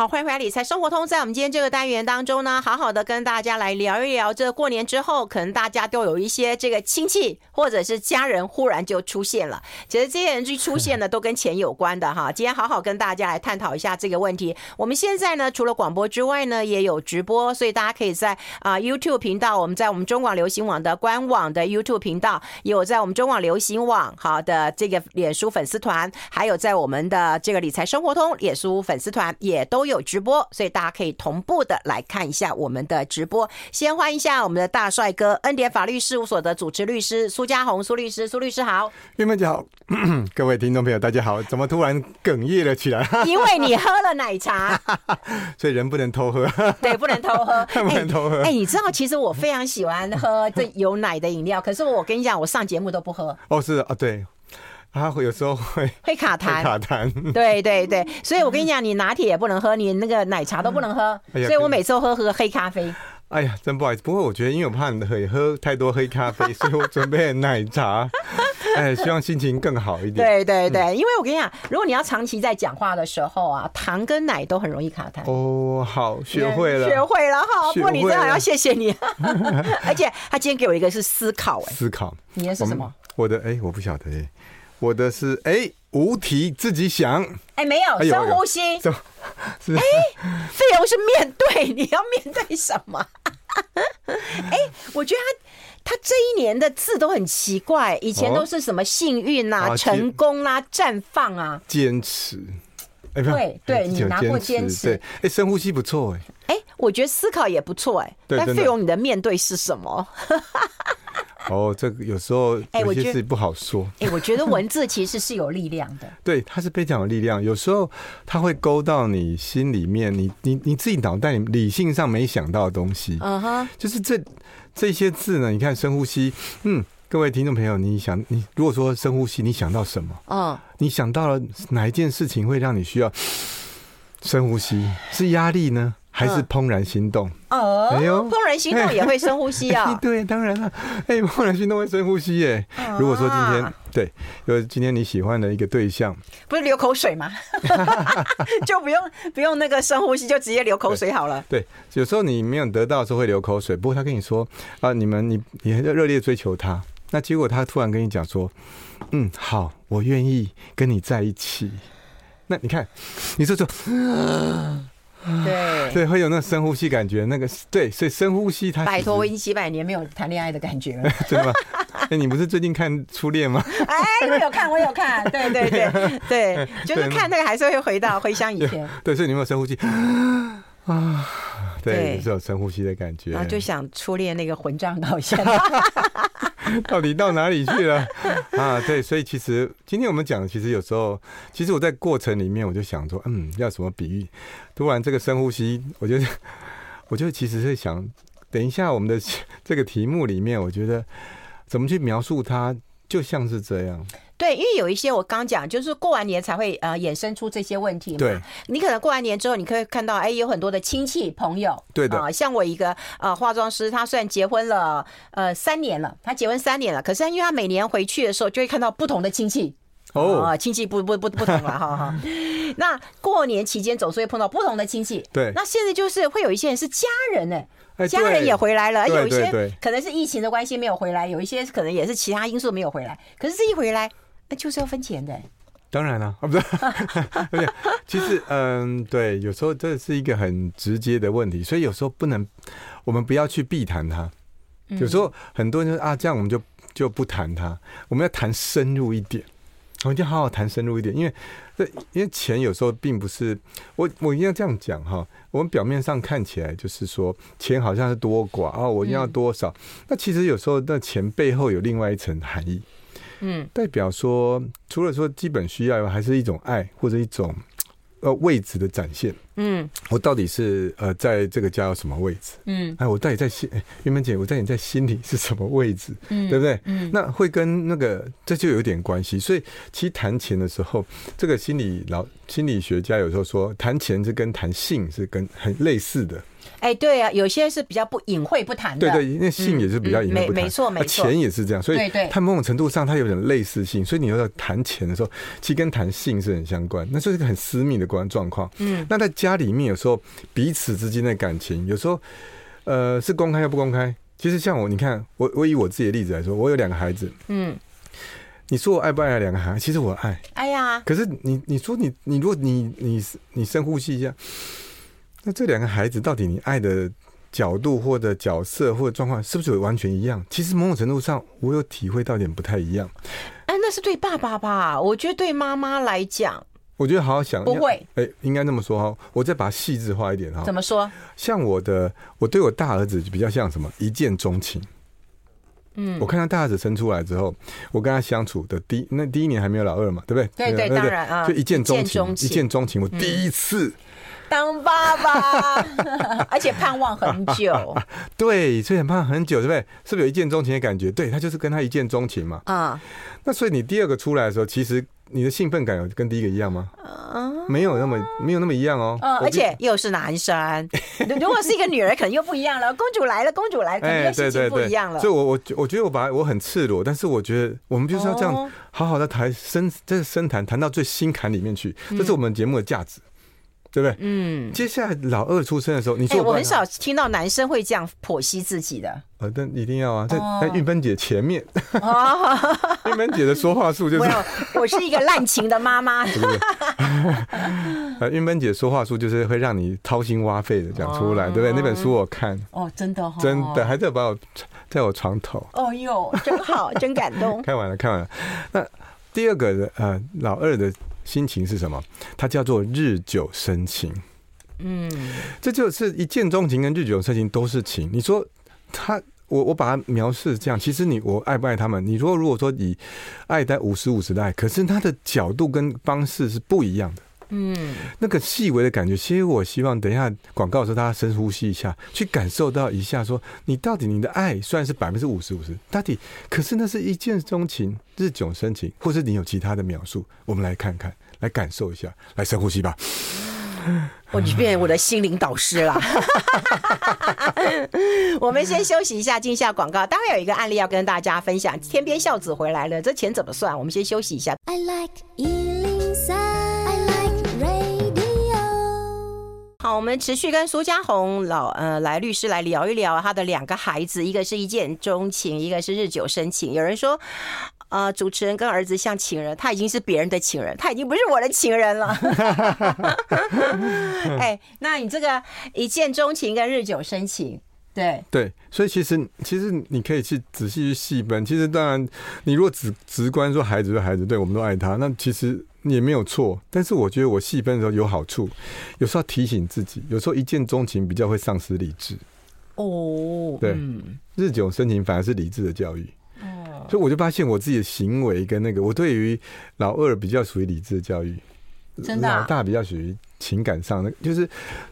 好，欢迎回来理财生活通。在我们今天这个单元当中呢，好好的跟大家来聊一聊，这过年之后，可能大家都有一些这个亲戚或者是家人忽然就出现了。其实这些人一出现呢，都跟钱有关的哈。今天好好跟大家来探讨一下这个问题。我们现在呢，除了广播之外呢，也有直播，所以大家可以在啊 YouTube 频道，我们在我们中广流行网的官网的 YouTube 频道，有在我们中广流行网好的这个脸书粉丝团，还有在我们的这个理财生活通脸书粉丝团也都有直播，所以大家可以同步的来看一下我们的直播。先欢迎一下我们的大帅哥恩典法律事务所的主持律师苏家宏苏律师，苏律师好。玉梅姐好，各位听众朋友大家好。怎么突然哽咽了起来？因为你喝了奶茶，所以人不能偷喝。对，不能偷喝，不能偷喝。哎、欸欸，你知道其实我非常喜欢喝这有奶的饮料，可是我跟你讲，我上节目都不喝。哦，是啊，对。他会有时候会会卡痰，卡痰。对对对，所以我跟你讲，你拿铁也不能喝，你那个奶茶都不能喝。所以我每次都喝喝黑咖啡。哎呀，真不好意思。不过我觉得，因为我怕你喝喝太多黑咖啡，所以我准备了奶茶。哎，希望心情更好一点。对对对，因为我跟你讲，如果你要长期在讲话的时候啊，糖跟奶都很容易卡痰。哦，好，学会了，学会了哈。不过你真的要谢谢你，而且他今天给我一个是思考，哎，思考，你的是什么？我的哎，我不晓得哎。我的是哎、欸，无题自己想。哎，没有深呼吸，哎，费用是面对，你要面对什么？哎，我觉得他他这一年的字都很奇怪，以前都是什么幸运啊、成功啦、绽放啊、坚持。哎，对对，你拿过坚持，对。哎，深呼吸不错哎，哎，我觉得思考也不错哎，但费用你的面对是什么？哦，这个有时候有些事不好说。哎、欸，我觉得文字其实是有力量的。对，它是非常有力量。有时候它会勾到你心里面，你你你自己脑袋里理性上没想到的东西。嗯哼，就是这这些字呢，你看深呼吸。嗯，各位听众朋友，你想你如果说深呼吸，你想到什么？嗯，你想到了哪一件事情会让你需要深呼吸？是压力呢？还是怦然心动哦，哎呦，怦然心动也会深呼吸啊？对，当然了，哎，怦然心动会深呼吸耶。如果说今天对，就是今天你喜欢的一个对象，不是流口水吗？就不用不用那个深呼吸，就直接流口水好了。对，有时候你没有得到的时候会流口水，不过他跟你说啊，你们你你热烈追求他，那结果他突然跟你讲说，嗯，好，我愿意跟你在一起。那你看，你说说。对 对，会有那个深呼吸感觉，那个对，所以深呼吸它。摆脱我已经几百年没有谈恋爱的感觉了，真的吗？哎，你不是最近看《初恋》吗？哎，我有看，我有看，对对对对，就是看那个还是会回到回想以前。对，所以你有没有深呼吸 啊？对，你是有深呼吸的感觉，然后就想初恋那个混账导向。到底到哪里去了啊？对，所以其实今天我们讲，其实有时候，其实我在过程里面，我就想说，嗯，要什么比喻？突然这个深呼吸，我觉得，我就其实是想，等一下我们的这个题目里面，我觉得怎么去描述它，就像是这样。对，因为有一些我刚讲，就是过完年才会呃衍生出这些问题嘛。对，你可能过完年之后，你可以看到，哎，有很多的亲戚朋友。对的。呃、像我一个呃化妆师，他虽然结婚了呃三年了，他结婚三年了，可是因为他每年回去的时候，就会看到不同的亲戚。哦。呃、亲戚不不不不同了哈哈。那过年期间总是会碰到不同的亲戚。对。那现在就是会有一些人是家人呢，家人也回来了，有一些可能是疫情的关系没有回来，有一些可能也是其他因素没有回来。可是这一回来。那就是要分钱的，当然了啊，不是，其实嗯，对，有时候这是一个很直接的问题，所以有时候不能，我们不要去避谈它。有时候很多人说啊，这样我们就就不谈它，我们要谈深入一点，我们就好好谈深入一点，因为这因为钱有时候并不是我我一定要这样讲哈，我们表面上看起来就是说钱好像是多寡啊，我一定要多少，那其实有时候那钱背后有另外一层含义。嗯，代表说，除了说基本需要，还是一种爱或者一种呃位置的展现。嗯，我到底是呃在这个家有什么位置？嗯，哎，我到底在心，哎，玉梅姐，我在你在心里是什么位置？嗯，对不对？嗯，那会跟那个这就有点关系。所以其实谈钱的时候，这个心理老心理学家有时候说，谈钱是跟谈性是跟很类似的。哎，对啊，有些是比较不隐晦不谈的，对对，那性也是比较隐晦不谈，没错没错，钱也是这样，所以它某种程度上它有点类似性，所以你要谈钱的时候，其实跟谈性是很相关，那是一个很私密的关状况。嗯，那在家家里面有时候彼此之间的感情，有时候呃是公开又不公开。其实像我，你看我我以我自己的例子来说，我有两个孩子，嗯，你说我爱不爱两个孩子？其实我爱，哎呀。可是你你说你你如果你你你深呼吸一下，那这两个孩子到底你爱的角度或者角色或者状况是不是完全一样？其实某种程度上，我有体会到点不太一样。哎，那是对爸爸吧？我觉得对妈妈来讲。我觉得好好想，不会，哎，应该这么说哈。我再把它细致化一点哈。怎么说？像我的，我对我大儿子比较像什么？一见钟情。嗯，我看到大儿子生出来之后，我跟他相处的第那第一年还没有老二嘛，对不对？对对，当然啊，就一见钟情，一见钟情。我第一次当爸爸，而且盼望很久。对，所以很盼望很久，对不对？是不是有一见钟情的感觉？对，他就是跟他一见钟情嘛。啊，那所以你第二个出来的时候，其实。你的兴奋感有跟第一个一样吗？没有那么没有那么一样哦。嗯，而且又是男生，如果是一个女儿，可能又不一样了。公主来了，公主来了，可能又心情不一样了。所以，我我我觉得我把我很赤裸，但是我觉得我们就是要这样好好的谈深，这是深谈，谈到最心坎里面去，这是我们节目的价值。对不对？嗯，接下来老二出生的时候，你说我很少听到男生会这样剖析自己的。呃，但一定要啊，在在玉芬姐前面，玉芬姐的说话术就是，我是一个滥情的妈妈。呃，玉芬姐说话术就是会让你掏心挖肺的讲出来，对不对？那本书我看，哦，真的，真的还在把我在我床头。哦哟，真好，真感动。看完了，看完了。那第二个的呃，老二的。心情是什么？它叫做日久生情。嗯，这就是一见钟情跟日久生情都是情。你说他，我我把它描述这样，其实你我爱不爱他们？你说如果说以爱在五十五十的爱，可是他的角度跟方式是不一样的。嗯，那个细微的感觉，其实我希望等一下广告的时候，大家深呼吸一下，去感受到一下，说你到底你的爱虽然是百分之五十五十，到底可是那是一见钟情、日久生情，或是你有其他的描述，我们来看看，来感受一下，来深呼吸吧。我就变我的心灵导师了。我们先休息一下，进一下广告。待会有一个案例要跟大家分享。天边孝子回来了，这钱怎么算？我们先休息一下。I like 好，我们持续跟苏嘉宏老呃来律师来聊一聊他的两个孩子，一个是一见钟情，一个是日久生情。有人说，呃，主持人跟儿子像情人，他已经是别人的情人，他已经不是我的情人了。哎，那你这个一见钟情跟日久生情，对对，所以其实其实你可以去仔细去细分。其实当然，你如果直直观说孩子对孩子，对我们都爱他，那其实。也没有错，但是我觉得我细分的时候有好处，有时候提醒自己，有时候一见钟情比较会丧失理智。哦，对，嗯、日久生情反而是理智的教育。哦，所以我就发现我自己的行为跟那个，我对于老二比较属于理智的教育，真的、啊，老大比较属于情感上的，就是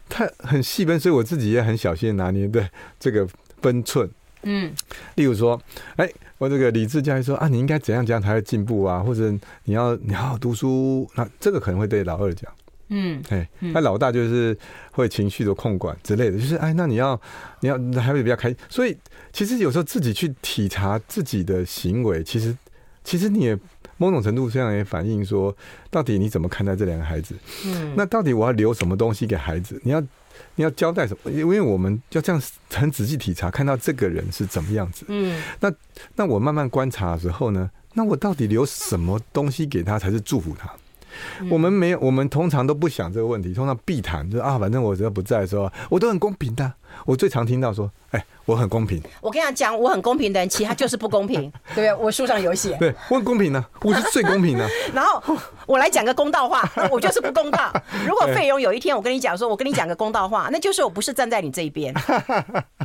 他很细分，所以我自己也很小心拿捏对这个分寸。嗯，例如说，哎。我这个理智教育说啊，你应该怎样怎样才会进步啊？或者你要你好好读书，那这个可能会对老二讲，嗯，哎，那老大就是会情绪的控管之类的，就是哎，那你要你要还会比较开心。所以其实有时候自己去体察自己的行为，其实其实你也某种程度上也反映说，到底你怎么看待这两个孩子？嗯，那到底我要留什么东西给孩子？你要。你要交代什么？因为我们要这样很仔细体察，看到这个人是怎么样子。嗯，那那我慢慢观察的时候呢，那我到底留什么东西给他才是祝福他？嗯、我们没有，我们通常都不想这个问题，通常避谈，就是啊，反正我只要不在的时候，我都很公平的。我最常听到说，哎、欸，我很公平。我跟你讲，我很公平的人，其实他就是不公平，对不对？我书上有写。对，我很公平呢、啊，我是最公平的。然后我来讲个公道话，我就是不公道。如果费用有一天我跟你讲说，我跟你讲个公道话，那就是我不是站在你这一边，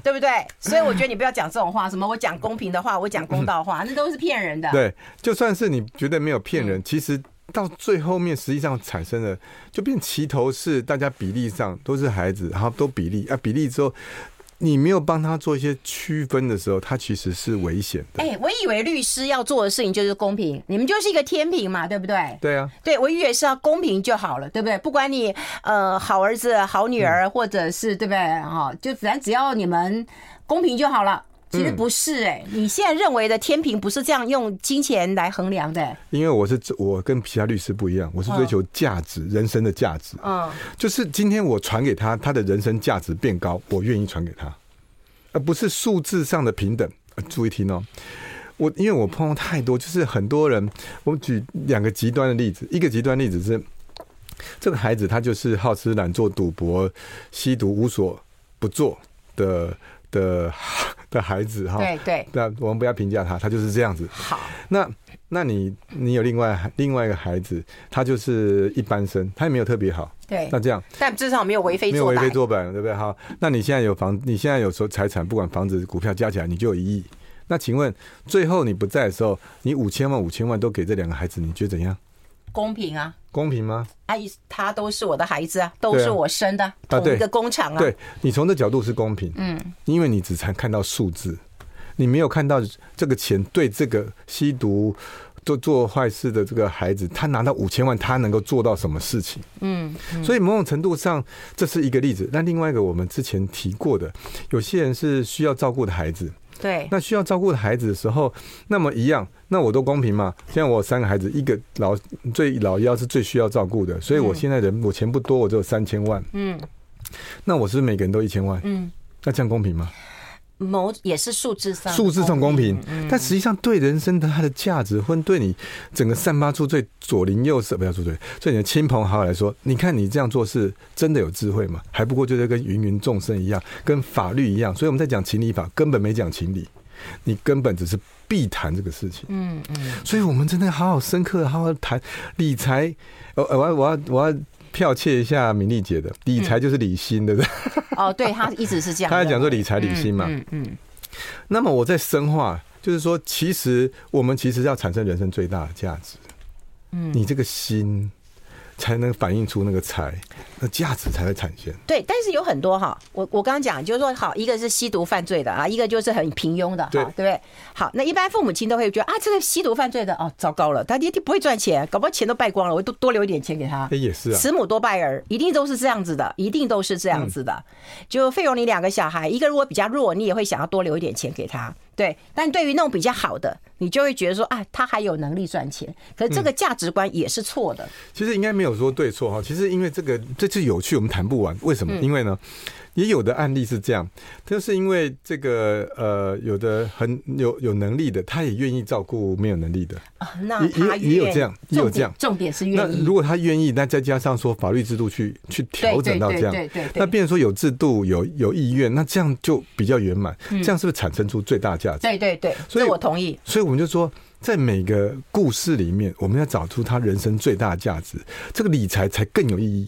对不对？所以我觉得你不要讲这种话，什么我讲公平的话，我讲公道话，那都是骗人的。对，就算是你觉得没有骗人，其实。到最后面，实际上产生了就变齐头是，大家比例上都是孩子，然后都比例啊，比例之后，你没有帮他做一些区分的时候，他其实是危险的。哎，我以为律师要做的事情就是公平，你们就是一个天平嘛，对不对？对啊，对，我以为是要公平就好了，对不对？不管你呃好儿子、好女儿，或者是对不对？哈，就只要只要你们公平就好了。其实不是哎、欸，你现在认为的天平不是这样用金钱来衡量的、欸。因为我是我跟其他律师不一样，我是追求价值，嗯、人生的价值。嗯，就是今天我传给他，他的人生价值变高，我愿意传给他，而不是数字上的平等。注意听哦，我因为我碰到太多，就是很多人，我举两个极端的例子，一个极端例子是这个孩子他就是好吃懒做、赌博、吸毒、无所不做的。的 的孩子哈，对对，那我们不要评价他，他就是这样子。好，那那你你有另外另外一个孩子，他就是一般生，他也没有特别好。对，那这样，但至少没有为非作歹，没有为非作歹，对不对？哈，那你现在有房，你现在有说财产，不管房子、股票加起来，你就有一亿。那请问，最后你不在的时候，你五千万、五千万都给这两个孩子，你觉得怎样？公平啊？公平吗？阿姨，他都是我的孩子啊，都是我生的，同一个工厂啊。对，你从这角度是公平，嗯，因为你只才看到数字，你没有看到这个钱对这个吸毒、做做坏事的这个孩子，他拿到五千万，他能够做到什么事情？嗯，所以某种程度上，这是一个例子。那另外一个，我们之前提过的，有些人是需要照顾的孩子。对，那需要照顾的孩子的时候，那么一样，那我都公平嘛？现在我有三个孩子，一个老最老幺是最需要照顾的，所以我现在人我钱不多，我只有三千万。嗯，那我是不是每个人都一千万？嗯，那这样公平吗？某也是数字上，数字上公平，但实际上对人生的它的价值，或对你整个散发出最左邻右舍，不要说对，对你的亲朋好友来说，你看你这样做是真的有智慧吗？还不过就是跟芸芸众生一样，跟法律一样，所以我们在讲情理法，根本没讲情理，你根本只是避谈这个事情。嗯嗯，所以我们真的好好深刻，好好谈理财。我我要我要我要。剽窃一下米莉姐的理财就是理心，对不对？哦，对，他一直是这样。他在讲说理财理心嘛。嗯嗯。那么我在深化，就是说，其实我们其实要产生人生最大的价值。嗯，你这个心。才能反映出那个财，那价值才会产生。对，但是有很多哈，我我刚刚讲就是说，好，一个是吸毒犯罪的啊，一个就是很平庸的，对，对不对？好，那一般父母亲都会觉得啊，这个吸毒犯罪的哦，糟糕了，他一定不会赚钱，搞不好钱都败光了，我多多留一点钱给他。也是啊，慈母多败儿，一定都是这样子的，一定都是这样子的。就费用你两个小孩，一个如果比较弱，你也会想要多留一点钱给他。对，但对于那种比较好的，你就会觉得说啊，他还有能力赚钱，可是这个价值观也是错的。其实应该没有说对错哈，其实因为这个这次有趣，我们谈不完。为什么？因为呢？也有的案例是这样，就是因为这个呃，有的很有有能力的，他也愿意照顾没有能力的啊。那也也有这样，也有这样。重点是愿意。那如果他愿意，那再加上说法律制度去去调整到这样，对对。那变成说有制度有有意愿，那这样就比较圆满。这样是不是产生出最大价值？对对对，所以我同意。所以我们就说，在每个故事里面，我们要找出他人生最大价值，这个理财才更有意义。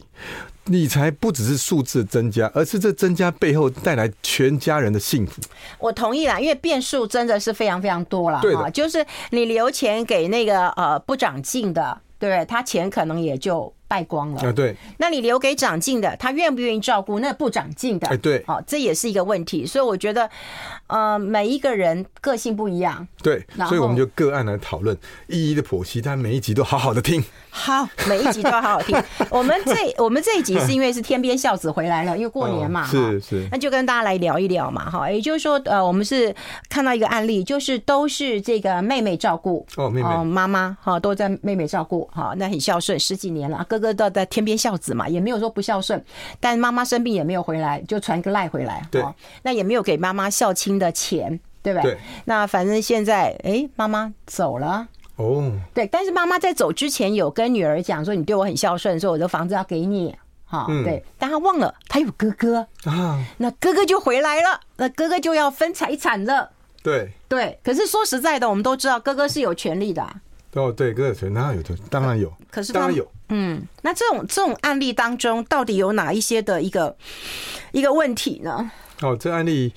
理财不只是数字增加，而是这增加背后带来全家人的幸福。我同意啦，因为变数真的是非常非常多了。对的，就是你留钱给那个呃不长进的，对，他钱可能也就。败光了啊！对，那你留给长进的，他愿不愿意照顾那不长进的？哎，对，好，这也是一个问题。所以我觉得，呃，每一个人个性不一样，对，所以我们就个案来讨论，一一的剖析，但每一集都好好的听。好，每一集都要好好听。我们这我们这一集是因为是天边孝子回来了，因为过年嘛，是是，那就跟大家来聊一聊嘛，哈，也就是说，呃，我们是看到一个案例，就是都是这个妹妹照顾哦，妹妹妈妈哈都在妹妹照顾哈，那很孝顺十几年了，哥哥都在天边孝子嘛，也没有说不孝顺，但妈妈生病也没有回来，就传个赖回来，对，那也没有给妈妈孝亲的钱，对不对？对，那反正现在哎，妈妈走了。哦，对，但是妈妈在走之前有跟女儿讲说：“你对我很孝顺，说我的房子要给你。”哈，对，但她忘了她有哥哥啊，那哥哥就回来了，那哥哥就要分财产了。对对，可是说实在的，我们都知道哥哥是有权利的。哦，对，哥哥有权，当然有权，当然有。可是当然有，嗯，那这种这种案例当中，到底有哪一些的一个一个问题呢？哦，这案例。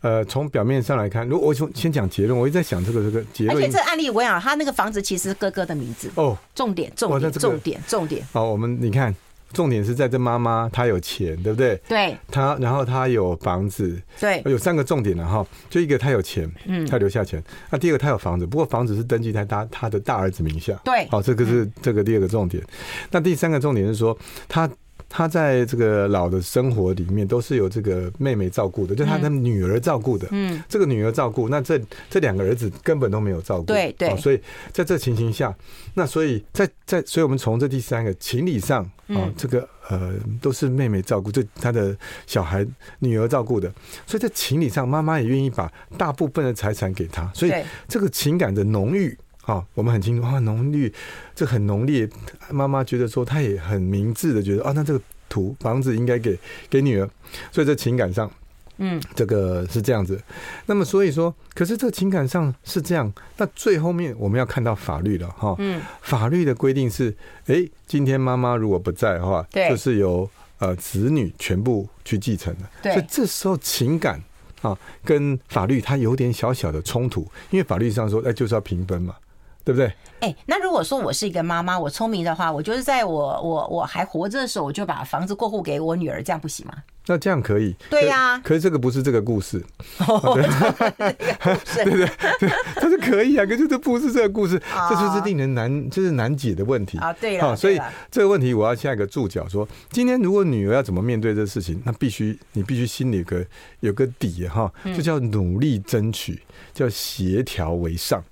呃，从表面上来看，如果我从先讲结论，我一直在想这个这个结论。而且这案例我想，他那个房子其实是哥哥的名字哦。重点，重点，重点，重点。好，我们你看，重点是在这妈妈她有钱，对不对？对。她然后她有房子，对，有三个重点了哈。就一个她有钱，嗯，她留下钱。那第二个她有房子，不过房子是登记在她她的大儿子名下。对。好，这个是这个第二个重点。那第三个重点是说，他他在这个老的生活里面都是由这个妹妹照顾的，就他的女儿照顾的。嗯，这个女儿照顾，那这这两个儿子根本都没有照顾。对对。所以在这情形下，那所以在在，所以我们从这第三个情理上啊，这个呃都是妹妹照顾，这他的小孩女儿照顾的，所以在情理上，妈妈也愿意把大部分的财产给他，所以这个情感的浓郁。啊，我们很清楚啊，浓绿，这很浓烈。妈妈觉得说，她也很明智的觉得，啊，那这个土房子应该给给女儿，所以在情感上，嗯，这个是这样子。那么所以说，可是这情感上是这样，那最后面我们要看到法律了哈。嗯，法律的规定是，哎，今天妈妈如果不在的话，对，就是由呃子女全部去继承的。对，所以这时候情感啊跟法律它有点小小的冲突，因为法律上说，哎，就是要平分嘛。对不对？哎，那如果说我是一个妈妈，我聪明的话，我就是在我我我还活着的时候，我就把房子过户给我女儿，这样不行吗？那这样可以。对呀。可是这个不是这个故事。对对 对，它 是可以啊，可是这不是这个故事，这就是令人难，就是难解的问题啊。对啊。所以这个问题我要下一个注脚说，今天如果女儿要怎么面对这事情，那必须你必须心里有个有个底哈，就叫努力争取，叫协调为上。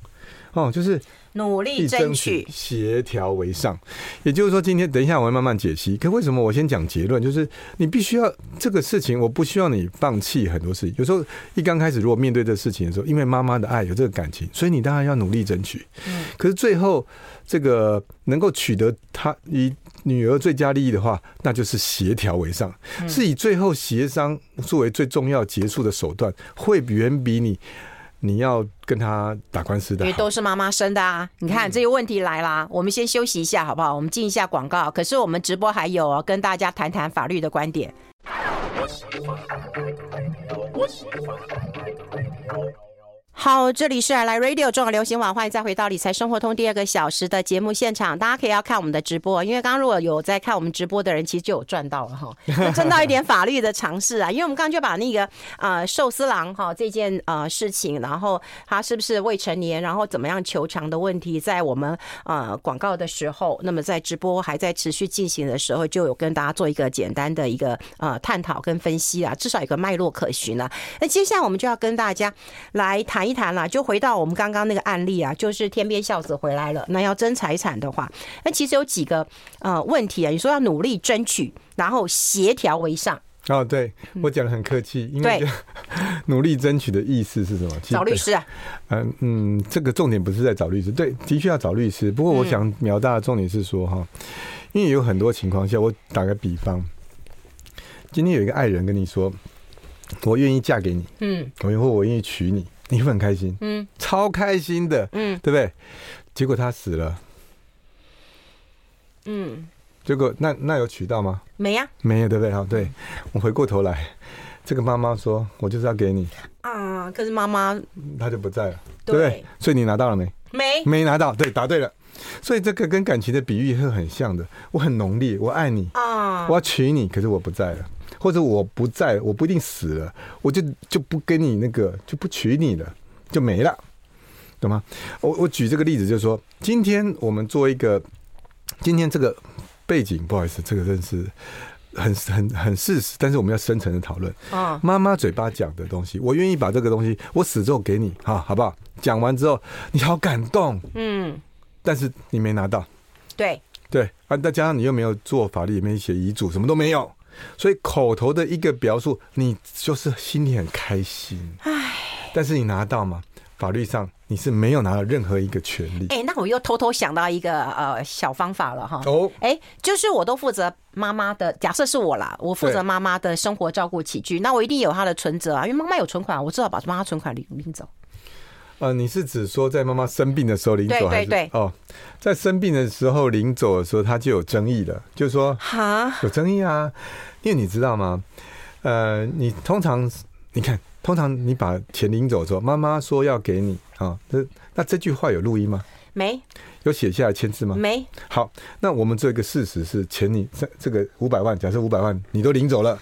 哦，就是。努力争取，协调为上。也就是说，今天等一下我会慢慢解析。可为什么我先讲结论？就是你必须要这个事情，我不希望你放弃很多事情。有时候一刚开始，如果面对这事情的时候，因为妈妈的爱有这个感情，所以你当然要努力争取。嗯。可是最后这个能够取得他以女儿最佳利益的话，那就是协调为上，是以最后协商作为最重要结束的手段，会远比你。你要跟他打官司的，因为都是妈妈生的啊！你看这个问题来啦，我们先休息一下好不好？我们进一下广告。可是我们直播还有哦，跟大家谈谈法律的观点。好，这里是来来 Radio 中国流行网，欢迎再回到理财生活通第二个小时的节目现场。大家可以要看我们的直播，因为刚刚如果有在看我们直播的人，其实就有赚到了哈，赚到一点法律的尝试啊。因为我们刚刚就把那个呃寿司郎哈这件呃事情，然后他是不是未成年，然后怎么样求偿的问题，在我们呃广告的时候，那么在直播还在持续进行的时候，就有跟大家做一个简单的一个呃探讨跟分析啊，至少有个脉络可循啊。那接下来我们就要跟大家来谈。一谈了，就回到我们刚刚那个案例啊，就是天边孝子回来了。那要争财产的话，那其实有几个呃问题啊。你说要努力争取，然后协调为上。哦，对我讲的很客气，因为 努力争取的意思是什么？找律师啊。嗯嗯，这个重点不是在找律师，对，的确要找律师。不过我想描大的重点是说哈，因为有很多情况下，我打个比方，今天有一个爱人跟你说，我愿意嫁给你，嗯，我以后我愿意娶你。你会很开心，嗯，超开心的，嗯，对不对？结果他死了，嗯，结果那那有娶到吗？没呀，没有，对不对？好，对，我回过头来，这个妈妈说，我就是要给你啊，可是妈妈她就不在了，对不对？所以你拿到了没？没，没拿到，对，答对了。所以这个跟感情的比喻是很像的，我很浓烈，我爱你啊，我要娶你，可是我不在了。或者我不在，我不一定死了，我就就不跟你那个，就不娶你了，就没了，懂吗？我我举这个例子，就是说，今天我们做一个，今天这个背景，不好意思，这个真是很很很事实，但是我们要深层的讨论。啊，妈妈嘴巴讲的东西，我愿意把这个东西，我死之后给你，哈，好不好？讲完之后，你好感动，嗯，但是你没拿到，对对啊，再加上你又没有做法律，也没写遗嘱，什么都没有。所以口头的一个表述，你就是心里很开心，唉，但是你拿到吗？法律上你是没有拿到任何一个权利。哎，那我又偷偷想到一个呃小方法了哈。哦，哎，就是我都负责妈妈的，假设是我啦，我负责妈妈的生活照顾起居，那我一定有她的存折啊，因为妈妈有存款，我至少把妈妈存款领领走。呃，你是指说在妈妈生病的时候领走，还是对对对哦，在生病的时候领走的时候，他就有争议了，就是说哈有争议啊，因为你知道吗？呃，你通常你看，通常你把钱领走的时候，妈妈说要给你啊，这、哦、那这句话有录音吗？没。有写下来签字吗？没。好，那我们这个事实是钱你这这个五百万，假设五百万你都领走了。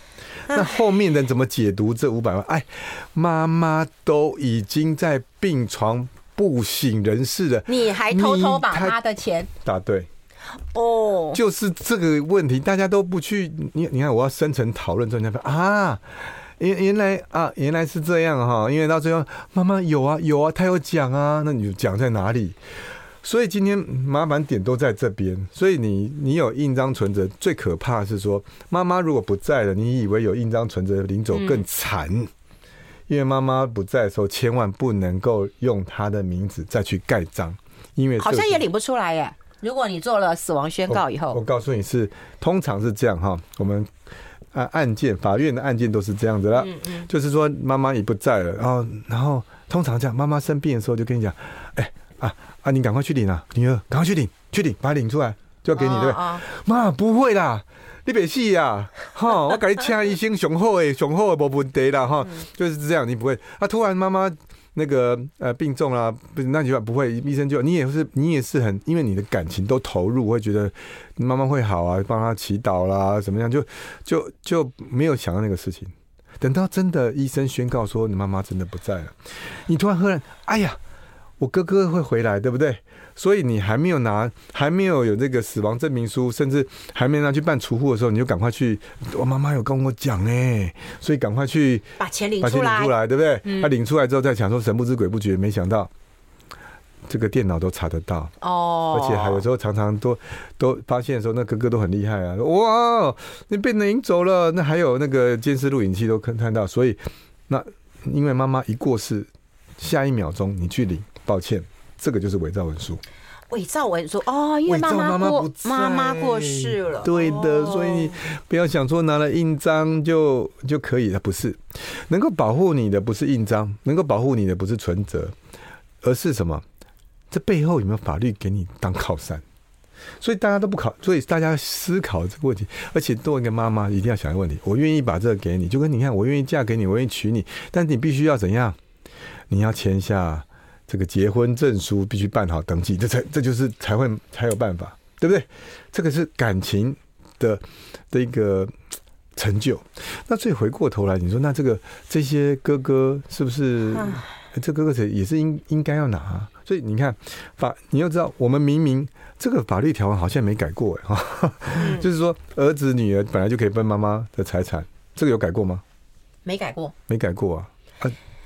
那后面人怎么解读这五百万？哎，妈妈都已经在病床不省人事了，你还偷偷把他的钱？答对，哦，就是这个问题，大家都不去。你你看，我要深层讨论之后，你才发现啊，原原来啊，原来是这样哈。因为到最后，妈妈有啊有啊，他有讲啊，那你讲在哪里？所以今天麻烦点都在这边。所以你你有印章存折，最可怕的是说，妈妈如果不在了，你以为有印章存折领走更惨。嗯因为妈妈不在的时候，千万不能够用她的名字再去盖章，因为好像也领不出来耶。如果你做了死亡宣告以后，我，我告诉你是通常是这样哈。我们案案件法院的案件都是这样子啦，就是说妈妈已不在了，然后然后通常这样，妈妈生病的时候就跟你讲，哎啊啊，你赶快去领啊，女儿赶快去领，去领，把它领出来就要给你，对妈不会啦。你别气呀，哈！我给你请医生雄厚诶，雄厚诶，没问题啦，哈，就是这样，你不会啊？突然妈妈那个呃病重了，不那句话不会，医生就你也是你也是很，因为你的感情都投入，会觉得妈妈会好啊，帮她祈祷啦，怎么样？就就就没有想到那个事情。等到真的医生宣告说你妈妈真的不在了，你突然赫然，哎呀，我哥哥会回来，对不对？所以你还没有拿，还没有有这个死亡证明书，甚至还没拿去办除户的时候，你就赶快去。我妈妈有跟我讲哎，所以赶快去把钱领把钱领出来，对不对？嗯、他领出来之后再想说神不知鬼不觉，没想到这个电脑都查得到哦，而且还有时候常常都都发现的时候，那哥哥都很厉害啊！哇，你被领走了，那还有那个监视录影器都看看到，所以那因为妈妈一过世，下一秒钟你去领，抱歉。这个就是伪造文书，伪造文书哦，因为妈妈过妈妈过世了，对的，所以你不要想说拿了印章就就可以了，不是，能够保护你的不是印章，能够保护你的不是存折，而是什么？这背后有没有法律给你当靠山？所以大家都不考，所以大家思考这个问题，而且作为一个妈妈，一定要想一个问题：我愿意把这个给你，就跟你看，我愿意嫁给你，我愿意娶你，但你必须要怎样？你要签下。这个结婚证书必须办好登记，这才这就是才会才有办法，对不对？这个是感情的的一个成就。那所以回过头来，你说那这个这些哥哥是不是？这哥哥也是应应该要拿。所以你看法，你要知道，我们明明这个法律条文好像没改过哎哈，就是说儿子女儿本来就可以分妈妈的财产，这个有改过吗？没改过，没改过啊。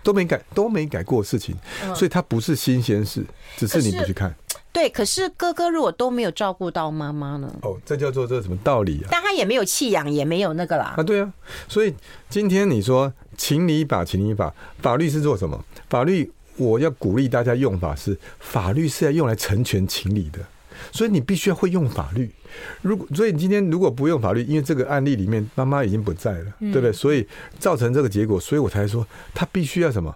都没改，都没改过事情，所以它不是新鲜事，只是你不去看。对，可是哥哥如果都没有照顾到妈妈呢？哦，这叫做这什么道理啊？但他也没有弃养，也没有那个啦。啊，对啊，所以今天你说情理法，情理法，法律是做什么？法律我要鼓励大家用法是，法律是要用来成全情理的。所以你必须要会用法律。如果所以你今天如果不用法律，因为这个案例里面妈妈已经不在了，对不对？所以造成这个结果，所以我才说他必须要什么？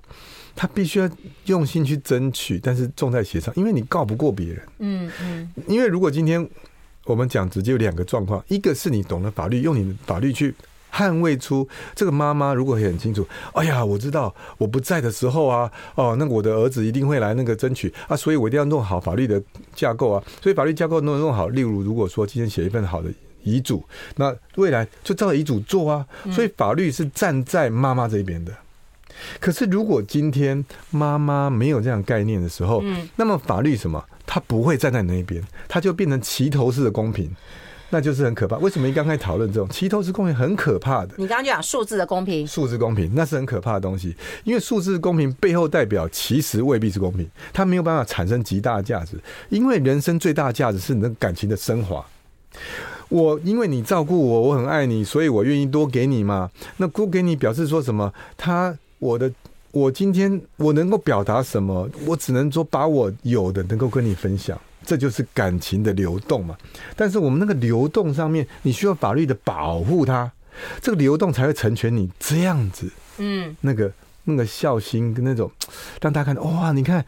他必须要用心去争取，但是重在协商，因为你告不过别人。嗯嗯。因为如果今天我们讲直接有两个状况，一个是你懂了法律，用你的法律去。捍卫出这个妈妈，如果很清楚，哎呀，我知道我不在的时候啊，哦，那我的儿子一定会来那个争取啊，所以我一定要弄好法律的架构啊，所以法律架构弄弄好。例如，如果说今天写一份好的遗嘱，那未来就照遗嘱做啊，所以法律是站在妈妈这边的。可是，如果今天妈妈没有这样概念的时候，那么法律什么，它不会站在那边，它就变成齐头式的公平。那就是很可怕。为什么一刚开始讨论这种齐头式公平很可怕的？你刚刚就讲数字的公平，数字公平那是很可怕的东西。因为数字公平背后代表其实未必是公平，它没有办法产生极大的价值。因为人生最大的价值是你的感情的升华。我因为你照顾我，我很爱你，所以我愿意多给你嘛。那多给你表示说什么？他我的我今天我能够表达什么？我只能说把我有的能够跟你分享。这就是感情的流动嘛，但是我们那个流动上面，你需要法律的保护它，这个流动才会成全你这样子，嗯，那个那个孝心跟那种让大家看到哇，你看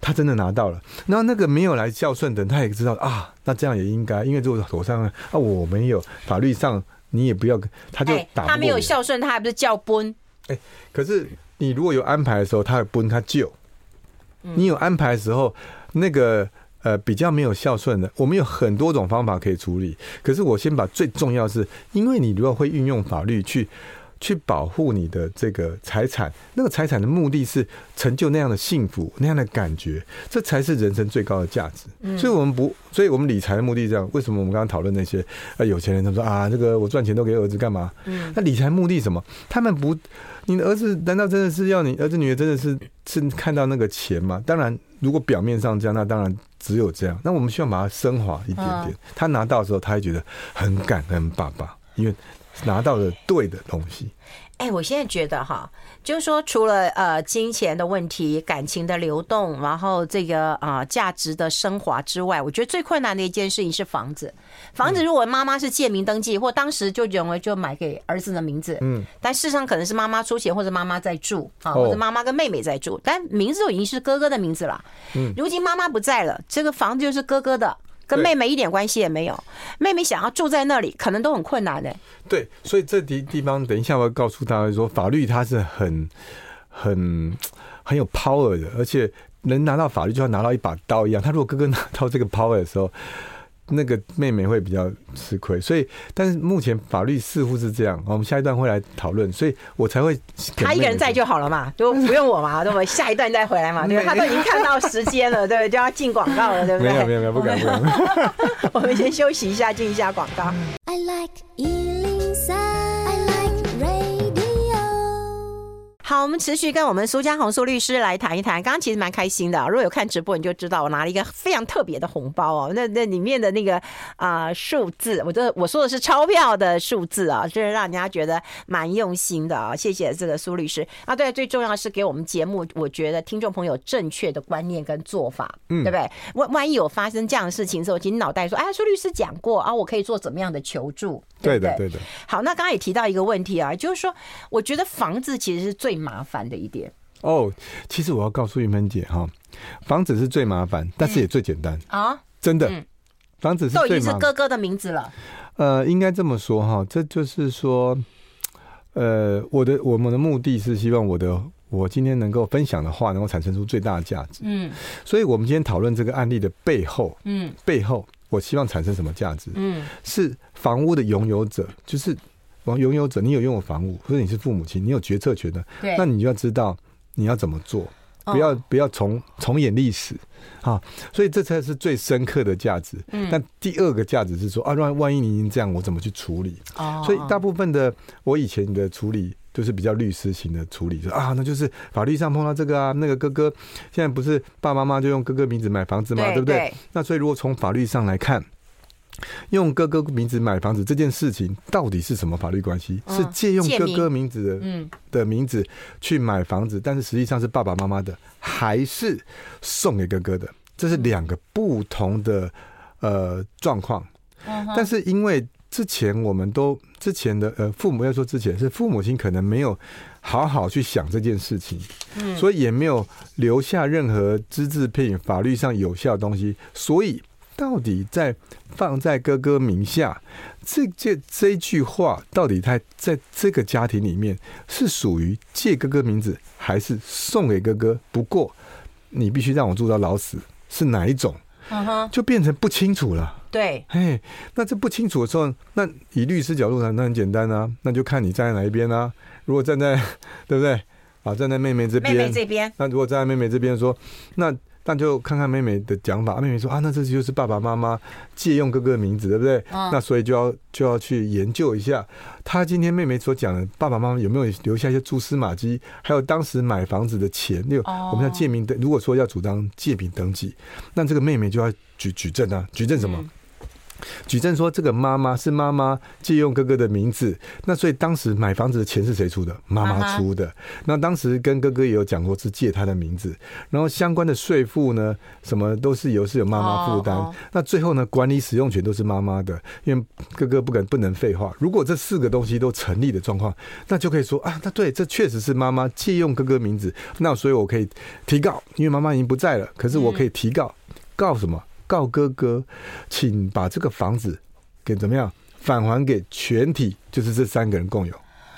他真的拿到了，然后那个没有来孝顺的，他也知道啊，那这样也应该，因为如果手上啊我没有法律上你也不要，他就打、欸、他没有孝顺，他还不是叫崩？哎，可是你如果有安排的时候，他会奔他救，你有安排的时候那个。呃，比较没有孝顺的，我们有很多种方法可以处理。可是我先把最重要的是，因为你如果会运用法律去去保护你的这个财产，那个财产的目的是成就那样的幸福，那样的感觉，这才是人生最高的价值。所以，我们不，所以我们理财的目的是这样。为什么我们刚刚讨论那些呃有钱人，他们说啊，这个我赚钱都给儿子干嘛？那理财目的什么？他们不，你的儿子难道真的是要你儿子女儿真的是是看到那个钱吗？当然，如果表面上这样，那当然只有这样。那我们需要把它升华一点点。他拿到的时候，他会觉得很感恩爸爸，因为。拿到了对的东西。哎，我现在觉得哈，就是说，除了呃金钱的问题、感情的流动，然后这个啊价值的升华之外，我觉得最困难的一件事情是房子。房子如果妈妈是借名登记，或当时就认为就买给儿子的名字，嗯，但事实上可能是妈妈出钱，或者妈妈在住啊，或者妈妈跟妹妹在住，但名字就已经是哥哥的名字了。嗯，如今妈妈不在了，这个房子就是哥哥的。跟妹妹一点关系也没有，妹妹想要住在那里，可能都很困难的。对，所以这地地方，等一下我要告诉大家说，法律它是很、很、很有 power 的，而且能拿到法律就像拿到一把刀一样。他如果哥哥拿到这个 power 的时候。那个妹妹会比较吃亏，所以，但是目前法律似乎是这样，我们下一段会来讨论，所以我才会妹妹他一个人在就好了嘛，就不用我嘛，对不对？下一段再回来嘛，对不对？他都已经看到时间了，对不对？就要进广告了，对不对？没有没有没有，不敢不敢。我们先休息一下，进一下广告。I like 好，我们持续跟我们苏家红苏律师来谈一谈。刚刚其实蛮开心的，如果有看直播，你就知道我拿了一个非常特别的红包哦。那那里面的那个啊、呃、数字，我这我说的是钞票的数字啊，真是让人家觉得蛮用心的啊。谢谢这个苏律师啊。对，最重要的是给我们节目，我觉得听众朋友正确的观念跟做法，嗯，对不对？万万一有发生这样的事情的时候，其实脑袋说，哎，苏律师讲过啊，我可以做怎么样的求助？对，对的，对的。好，那刚刚也提到一个问题啊，就是说，我觉得房子其实是最麻烦的一点哦，其实我要告诉玉芬姐哈，房子是最麻烦，但是也最简单啊，真的，房子是都已经是哥哥的名字了。呃，应该这么说哈，这就是说，呃，我的我们的目的是希望我的我今天能够分享的话，能够产生出最大的价值。嗯，所以我们今天讨论这个案例的背后，嗯，背后我希望产生什么价值？嗯，是房屋的拥有者，就是。拥拥有者，你有拥有房屋，或者你是父母亲，你有决策权的，那你就要知道你要怎么做，不要不要重重演历史啊！所以这才是最深刻的价值。嗯，但第二个价值是说啊，万万一你已经这样，我怎么去处理？哦，所以大部分的我以前的处理就是比较律师型的处理，说啊，那就是法律上碰到这个啊，那个哥哥现在不是爸爸妈妈就用哥哥名字买房子吗？对，对不对？对那所以如果从法律上来看。用哥哥名字买房子这件事情到底是什么法律关系？是借用哥哥名字的的名字去买房子，但是实际上是爸爸妈妈的，还是送给哥哥的？这是两个不同的呃状况。但是因为之前我们都之前的呃父母要说之前是父母亲可能没有好好去想这件事情，所以也没有留下任何资质片语法律上有效的东西，所以。到底在放在哥哥名下，这这这一句话，到底他在这个家庭里面是属于借哥哥名字，还是送给哥哥？不过你必须让我住到老死，是哪一种？就变成不清楚了。对，嘿，那这不清楚的时候，那以律师角度上，那很简单啊，那就看你站在哪一边啊。如果站在，对不对？啊，站在妹妹这边，妹妹这边。那如果站在妹妹这边说，那。但就看看妹妹的讲法，妹妹说啊，那这就是爸爸妈妈借用哥哥的名字，对不对？嗯、那所以就要就要去研究一下，他今天妹妹所讲的爸爸妈妈有没有留下一些蛛丝马迹，还有当时买房子的钱，六、哦、我们要借名登，如果说要主张借名登记，那这个妹妹就要举举证啊，举证什么？嗯举证说，这个妈妈是妈妈借用哥哥的名字，那所以当时买房子的钱是谁出的？妈妈出的。那当时跟哥哥也有讲过是借他的名字，然后相关的税负呢，什么都是由是由妈妈负担。那最后呢，管理使用权都是妈妈的，因为哥哥不敢不能废话。如果这四个东西都成立的状况，那就可以说啊，那对，这确实是妈妈借用哥哥名字。那所以我可以提告，因为妈妈已经不在了，可是我可以提告，告什么？告哥哥，请把这个房子给怎么样返还给全体，就是这三个人共有，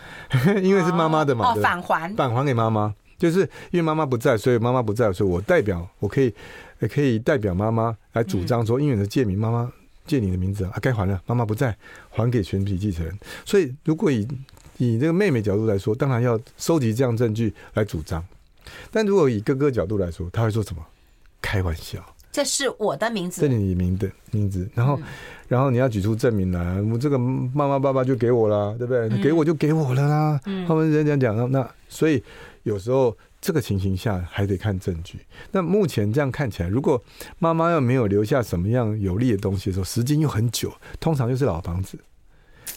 因为是妈妈的嘛，哦，返还返还给妈妈，就是因为妈妈不在，所以妈妈不在，所以我代表我可以也可以代表妈妈来主张说，因为你的借名，妈妈借你的名字啊，该还了，妈妈不在，还给全体继承人。所以如果以以这个妹妹角度来说，当然要收集这样证据来主张。但如果以哥哥角度来说，他会说什么？开玩笑，这是我的名字，这是你名的名字。然后，嗯、然后你要举出证明来，我这个妈妈爸爸就给我了，对不对？嗯、给我就给我了啦。嗯、他们人家讲那所以有时候这个情形下还得看证据。那目前这样看起来，如果妈妈要没有留下什么样有利的东西的时候，时间又很久，通常就是老房子。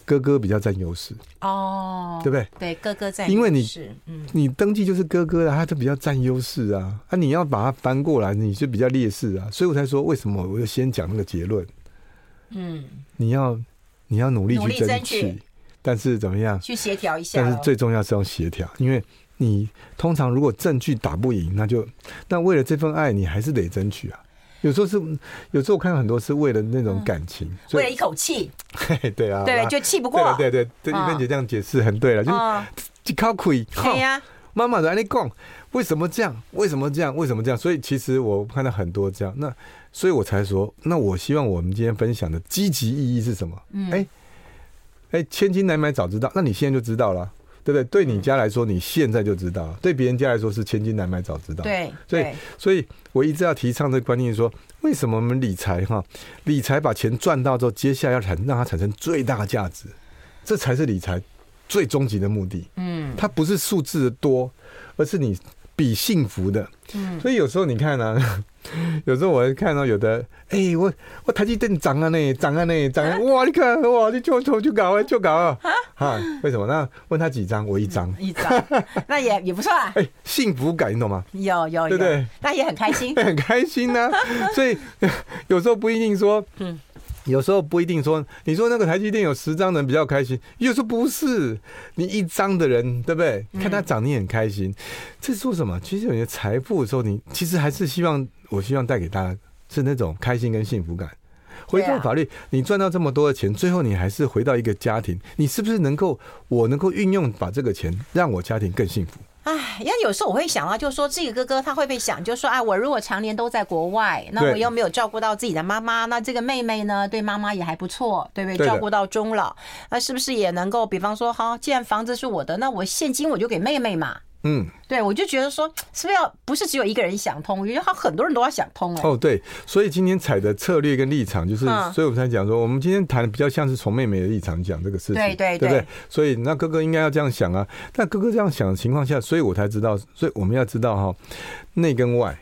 哥哥比较占优势哦，对不对？对，哥哥占，因为你，嗯，你登记就是哥哥的，他就比较占优势啊。啊，你要把它翻过来，你就比较劣势啊。所以我才说，为什么我就先讲那个结论？嗯，你要你要努力去争取，但是怎么样？去协调一下。但是最重要是要协调，因为你通常如果证据打不赢，那就那为了这份爱，你还是得争取啊。有时候是，有时候我看到很多是为了那种感情，嗯、为了一口气。对啊，对，就气不过。对对对，玉芬姐这样解释很对了，哦、就是靠亏。对呀，妈妈在那里讲，为什么这样？为什么这样？为什么这样？所以其实我看到很多这样，那所以我才说，那我希望我们今天分享的积极意义是什么？嗯，哎哎，千金难买早知道，那你现在就知道了。对不对？对你家来说，你现在就知道；对别人家来说，是千金难买早知道。对，所以，所以我一直要提倡这个观念，说为什么我们理财哈？理财把钱赚到之后，接下来要产让它产生最大价值，这才是理财最终极的目的。嗯，它不是数字的多，而是你比幸福的。嗯，所以有时候你看呢、啊。有时候我会看到有的，哎、欸，我我台积电涨啊呢，涨啊呢，涨啊！哇，你看哇，你就就就搞啊，就搞啊！哈，为什么？那问他几张，我一张，一张，那也也不错啊。哎、欸，幸福感，你懂吗？有有有，对不对？那也很开心，很开心呢、啊。所以有时候不一定说，嗯。有时候不一定说，你说那个台积电有十张人比较开心，有时候不是，你一张的人，对不对？看他涨，你很开心。这是说什么？其实有些财富的时候，你其实还是希望，我希望带给大家是那种开心跟幸福感。回到法律，你赚到这么多的钱，最后你还是回到一个家庭，你是不是能够，我能够运用把这个钱让我家庭更幸福？哎，呀，有时候我会想到，就是说这个哥哥他会不会想，就是说，啊，我如果常年都在国外，那我又没有照顾到自己的妈妈，那这个妹妹呢，对妈妈也还不错，对不对？照顾到终老，那是不是也能够，比方说，好，既然房子是我的，那我现金我就给妹妹嘛。嗯，对，我就觉得说，是不是要不是只有一个人想通？我觉得他很多人都要想通哎。哦，对，所以今天采的策略跟立场，就是，嗯、所以我们才讲说，我们今天谈的比较像是从妹妹的立场讲这个事情，对对对，对不对？所以那哥哥应该要这样想啊。但哥哥这样想的情况下，所以我才知道，所以我们要知道哈，内跟外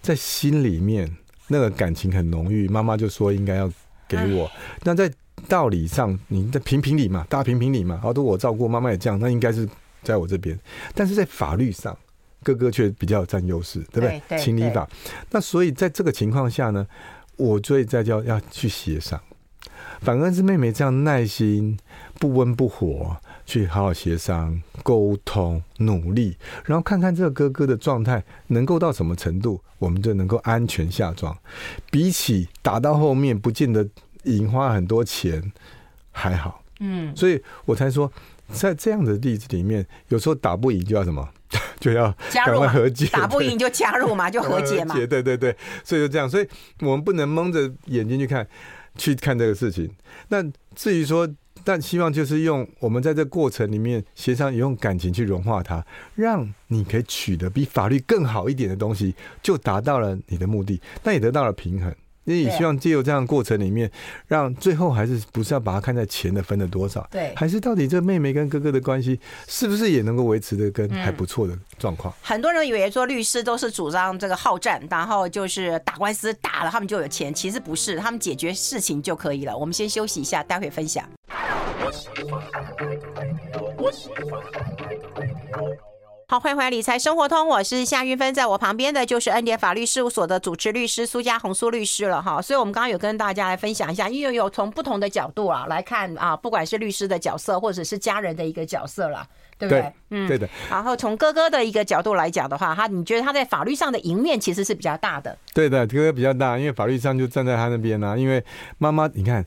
在心里面那个感情很浓郁，妈妈就说应该要给我。那在道理上，你在评评理嘛，大家评评理嘛，好多我照顾妈妈也这样，那应该是。在我这边，但是在法律上，哥哥却比较占优势，对不对？对，对，情理法。那所以在这个情况下呢，我所以在叫要去协商。反而是妹妹这样耐心、不温不火，去好好协商、沟通、努力，然后看看这个哥哥的状态能够到什么程度，我们就能够安全下庄。比起打到后面，不见得引花很多钱，还好。嗯，所以我才说。在这样的例子里面，有时候打不赢就要什么，就要赶快和解。打不赢就加入嘛，就和解嘛。对对对，所以就这样。所以我们不能蒙着眼睛去看，去看这个事情。那至于说，但希望就是用我们在这过程里面协商，也用感情去融化它，让你可以取得比法律更好一点的东西，就达到了你的目的，但也得到了平衡。你也希望借由这样的过程里面，让最后还是不是要把它看在钱的分的多少？对，还是到底这妹妹跟哥哥的关系是不是也能够维持的跟还不错的状况？很多人以为说律师都是主张这个好战，然后就是打官司打了他们就有钱，其实不是，他们解决事情就可以了。我们先休息一下，待会分享。好，欢迎回来《理财生活通》，我是夏云芬，在我旁边的就是恩典法律事务所的主持律师苏家红苏律师了哈。所以，我们刚刚有跟大家来分享一下，因为有从不同的角度啊来看啊，不管是律师的角色，或者是家人的一个角色啦。对不对？嗯，对的。然后从哥哥的一个角度来讲的话，他你觉得他在法律上的赢面其实是比较大的。对的，哥哥比较大，因为法律上就站在他那边啊。因为妈妈，你看，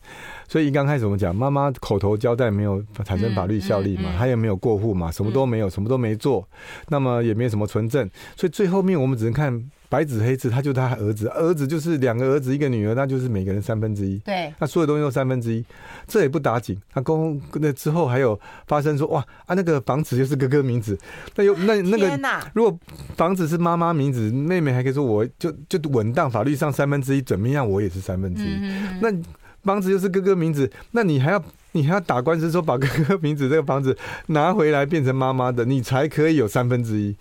所以一刚开始我们讲，妈妈口头交代没有产生法律效力嘛，他也没有过户嘛，什么都没有，什么都没做，那么也没有什么存证，所以最后面我们只能看白纸黑字，他就他儿子，儿子就是两个儿子一个女儿，那就是每个人三分之一。对，那所有东西都三分之一，这也不打紧。他公那之后还有发生说，哇啊，那个房子就是哥哥名字，那有那那个，如果房子是妈妈名字，妹妹还可以说我就就稳当，法律上三分之一怎么样，我也是三分之一。那房子又是哥哥名字，那你还要你还要打官司说把哥哥名字这个房子拿回来变成妈妈的，你才可以有三分之一。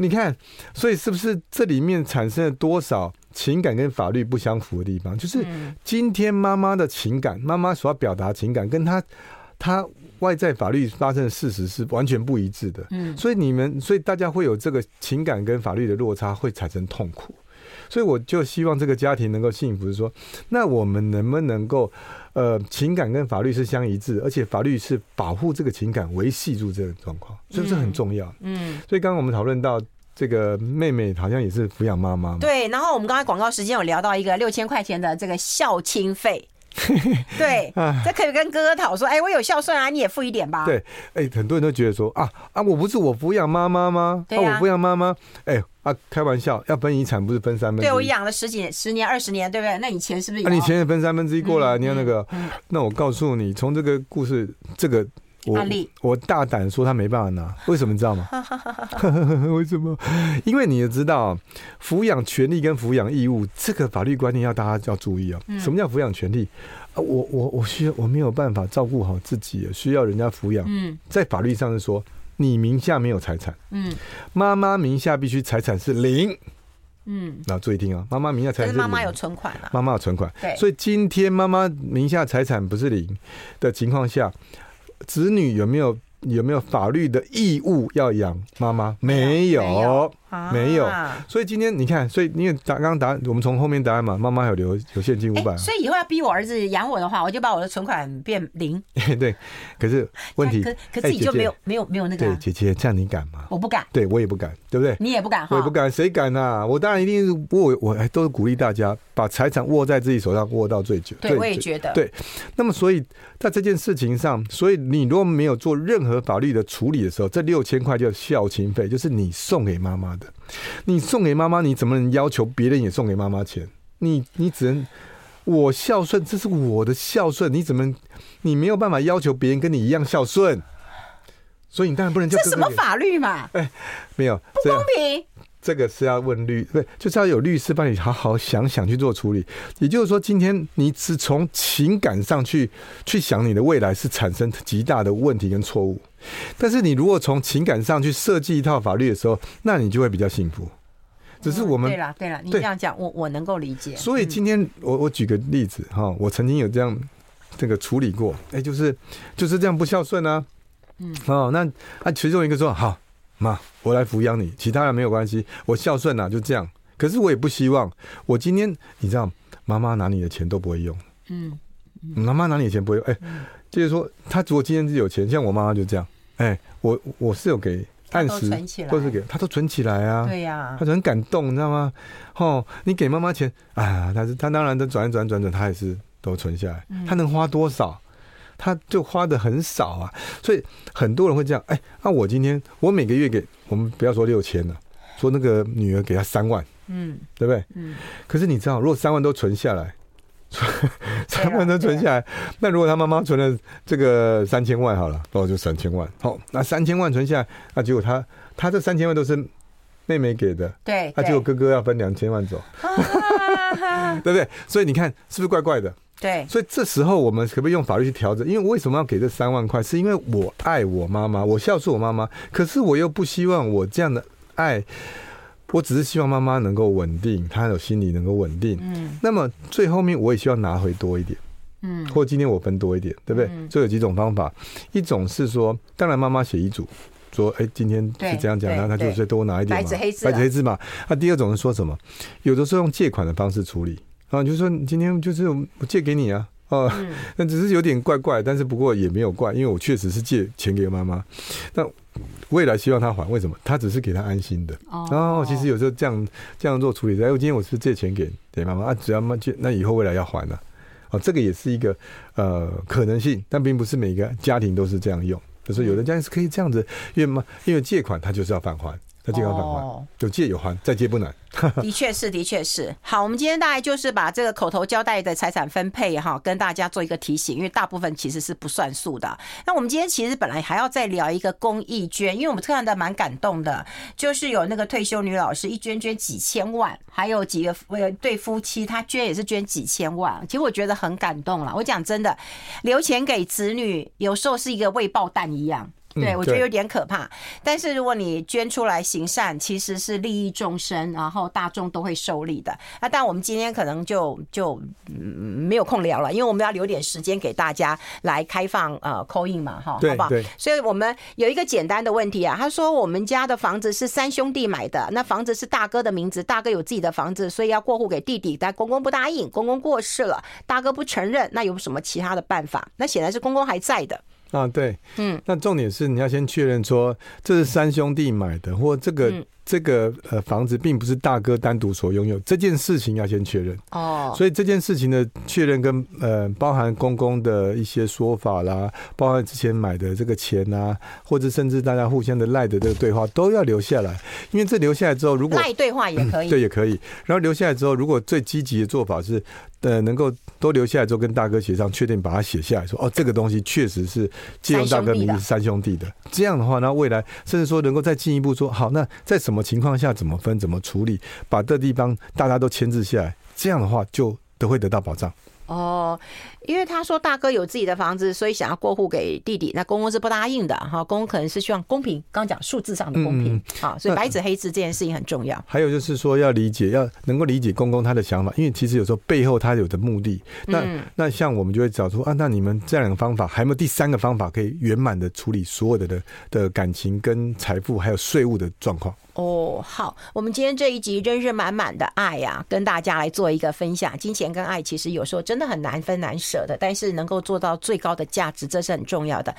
你看，所以是不是这里面产生了多少情感跟法律不相符的地方？就是今天妈妈的情感，妈妈所要表达情感，跟她她外在法律发生的事实是完全不一致的。嗯，所以你们，所以大家会有这个情感跟法律的落差，会产生痛苦。所以我就希望这个家庭能够幸福，是说，那我们能不能够，呃，情感跟法律是相一致，而且法律是保护这个情感，维系住这个状况，所以这很重要。嗯，所以刚刚我们讨论到这个妹妹好像也是抚养妈妈。对，然后我们刚才广告时间有聊到一个六千块钱的这个孝亲费。对，这可以跟哥哥讨说，哎、欸，我有孝顺啊，你也付一点吧。对，哎、欸，很多人都觉得说啊啊，我不是我抚养妈妈吗？对啊，啊我抚养妈妈，哎、欸、啊，开玩笑，要分遗产不是分三分之一？对，我养了十几年、十年、二十年，对不对？那你钱是不是？那、啊、你钱也分三分之一过来，嗯、你要那个，那我告诉你，从这个故事这个。我我大胆说他没办法拿，为什么你知道吗？为什么？因为你也知道，抚养权利跟抚养义务这个法律观念要大家要注意啊。什么叫抚养权利？啊，我我我需要我没有办法照顾好自己，需要人家抚养。嗯，在法律上是说，你名下没有财产。嗯，妈妈名下必须财产是零。嗯，那注意听啊，妈妈名下财产是零。妈妈有存款啊，妈妈有存款。对，所以今天妈妈名下财产不是零的情况下。子女有没有有没有法律的义务要养妈妈？没有。没有，所以今天你看，所以因为答刚刚答案，我们从后面答案嘛，妈妈还有留有现金五百，所以以后要逼我儿子养我的话，我就把我的存款变零。对，可是问题，可可自己就没有没有没有那个。对，姐姐这样你敢吗？我不敢，对我也不敢，对不对？你也不敢，我也不敢，谁敢啊？我当然一定是握，我还都是鼓励大家把财产握在自己手上，握到最久。对，我也觉得。对，那么所以在这件事情上，所以你如果没有做任何法律的处理的时候，这六千块叫孝亲费，就是你送给妈妈的。你送给妈妈，你怎么能要求别人也送给妈妈钱？你你只能我孝顺，这是我的孝顺，你怎么你没有办法要求别人跟你一样孝顺？所以你当然不能叫。这什么法律嘛？哎，没有不公平。这个是要问律，对，就是要有律师帮你好好想想去做处理。也就是说，今天你只从情感上去去想你的未来，是产生极大的问题跟错误。但是你如果从情感上去设计一套法律的时候，那你就会比较幸福。只是我们、嗯、对了对了，你这样讲，我我能够理解。所以今天我我举个例子哈，我曾经有这样这个处理过，哎，就是就是这样不孝顺啊，嗯哦，那啊其中一个说好妈，我来抚养你，其他人没有关系，我孝顺啊，就这样。可是我也不希望我今天你知道，妈妈拿你的钱都不会用，嗯，妈妈拿你的钱不会用，哎。就是说，他如果今天是有钱，像我妈妈就这样，哎、欸，我我是有给按时，都是给他都存起来啊，对呀，他就很感动，你知道吗？哦，你给妈妈钱啊，他是他当然都转一转转转，他也是都存下来，他能花多少，他就花的很少啊，所以很多人会这样，哎、欸，那我今天我每个月给我们不要说六千了，说那个女儿给他三万，嗯，对不对？嗯，可是你知道，如果三万都存下来。三万都存下来，那如果他妈妈存了这个三千万好了，那我就三千万。好，那三千万存下来，那结果他他这三千万都是妹妹给的，对，那结果哥哥要分两千万走，对不对？所以你看是不是怪怪的？对，所以这时候我们可不可以用法律去调整？因为为什么要给这三万块？是因为我爱我妈妈，我孝顺我妈妈，可是我又不希望我这样的爱。我只是希望妈妈能够稳定，她有心理能够稳定。嗯，那么最后面我也希望拿回多一点。嗯，或今天我分多一点，对不对？这、嗯、有几种方法，一种是说，当然妈妈写遗嘱，说，哎，今天是这样讲，那他就再多拿一点嘛，白纸黑字，白纸黑字嘛。那第二种是说什么？有的时候用借款的方式处理啊，就是说今天就是我借给你啊。哦，那只是有点怪怪，但是不过也没有怪，因为我确实是借钱给妈妈，那未来希望他还，为什么？他只是给他安心的。哦，然后其实有时候这样这样做处理，哎，我今天我是借钱给给妈妈啊，只要妈借，那以后未来要还了，哦，这个也是一个呃可能性，但并不是每个家庭都是这样用，就是有的家庭是可以这样子，因为嘛因为借款他就是要返还。他借要返还，有借有还，再借不难。的确是，的确是。好，我们今天大概就是把这个口头交代的财产分配哈，跟大家做一个提醒，因为大部分其实是不算数的。那我们今天其实本来还要再聊一个公益捐，因为我们看的蛮感动的，就是有那个退休女老师一捐捐几千万，还有几个对夫妻他捐也是捐几千万，其实我觉得很感动了。我讲真的，留钱给子女有时候是一个未爆弹一样。对，我觉得有点可怕。但是如果你捐出来行善，其实是利益众生，然后大众都会受利的。那但我们今天可能就就嗯没有空聊了，因为我们要留点时间给大家来开放呃 call in 嘛，哈，好不好？所以我们有一个简单的问题啊，他说我们家的房子是三兄弟买的，那房子是大哥的名字，大哥有自己的房子，所以要过户给弟弟，但公公不答应，公公过世了，大哥不承认，那有什么其他的办法？那显然是公公还在的。啊，对，嗯，那重点是你要先确认说这是三兄弟买的，或这个。嗯这个呃房子并不是大哥单独所拥有，这件事情要先确认哦。所以这件事情的确认跟呃包含公公的一些说法啦，包含之前买的这个钱啊，或者甚至大家互相的赖的这个对话都要留下来，因为这留下来之后，如果赖对话也可以，对，也可以。然后留下来之后，如果最积极的做法是呃能够都留下来之后跟大哥协商，确定把它写下来说哦，这个东西确实是借用大哥名字三兄弟的。这样的话，那未来甚至说能够再进一步说好，那在什么？情况下怎么分怎么处理，把这地方大家都签字下来，这样的话就都会得到保障。哦，因为他说大哥有自己的房子，所以想要过户给弟弟，那公公是不答应的哈。公公可能是希望公平，刚讲数字上的公平啊，所以白纸黑字这件事情很重要。还有就是说要理解，要能够理解公公他的想法，因为其实有时候背后他有的目的。那那像我们就会找出啊，那你们这两个方法还有没有第三个方法可以圆满的处理所有的的的感情跟财富还有税务的状况？哦，好，我们今天这一集真是满满的爱呀、啊，跟大家来做一个分享。金钱跟爱其实有时候真的很难分难舍的，但是能够做到最高的价值，这是很重要的。